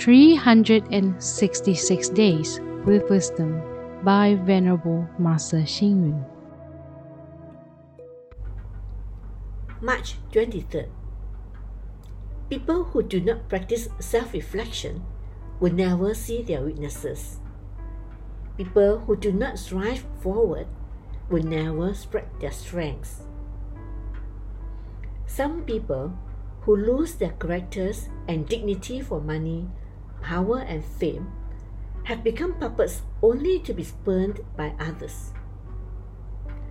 366 Days with Wisdom by Venerable Master Xing Yun. March 23rd. People who do not practice self reflection will never see their weaknesses. People who do not strive forward will never spread their strengths. Some people who lose their characters and dignity for money, power, and fame have become puppets only to be spurned by others.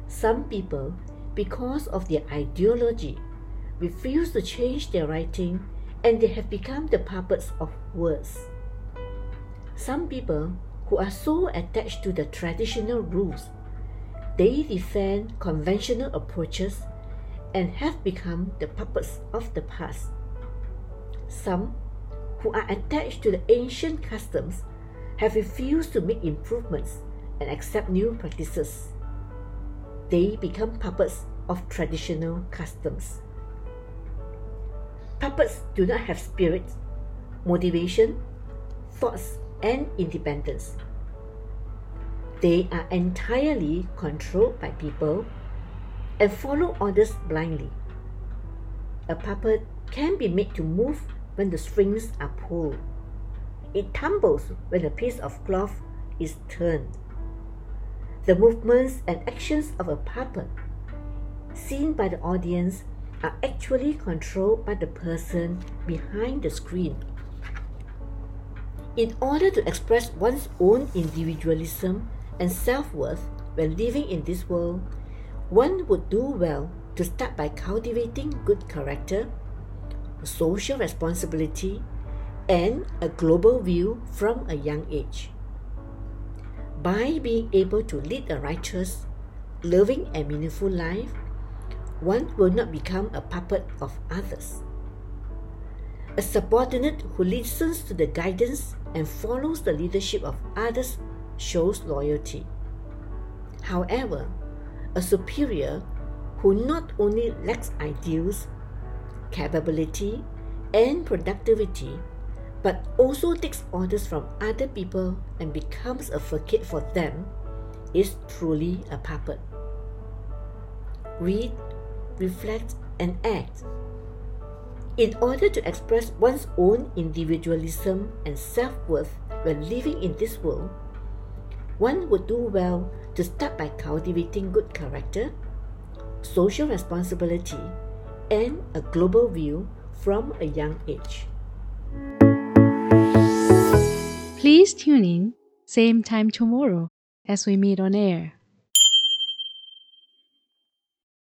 Some people, because of their ideology, refuse to change their writing and they have become the puppets of words. Some people who are so attached to the traditional rules, they defend conventional approaches and have become the puppets of the past. Some who are attached to the ancient customs have refused to make improvements and accept new practices. They become puppets of traditional customs. Puppets do not have spirit, motivation, thoughts, and independence. They are entirely controlled by people and follow orders blindly. A puppet can be made to move when the strings are pulled. It tumbles when a piece of cloth is turned. The movements and actions of a puppet, seen by the audience, are actually controlled by the person behind the screen. In order to express one's own individualism and self worth when living in this world, one would do well to start by cultivating good character, social responsibility, and a global view from a young age. By being able to lead a righteous, loving, and meaningful life, one will not become a puppet of others. A subordinate who listens to the guidance and follows the leadership of others shows loyalty. However, a superior who not only lacks ideals, capability, and productivity, but also takes orders from other people and becomes a facade for them, is truly a puppet. Read, reflect, and act. In order to express one's own individualism and self worth when living in this world, one would do well to start by cultivating good character, social responsibility, and a global view from a young age. Please tune in, same time tomorrow as we meet on air.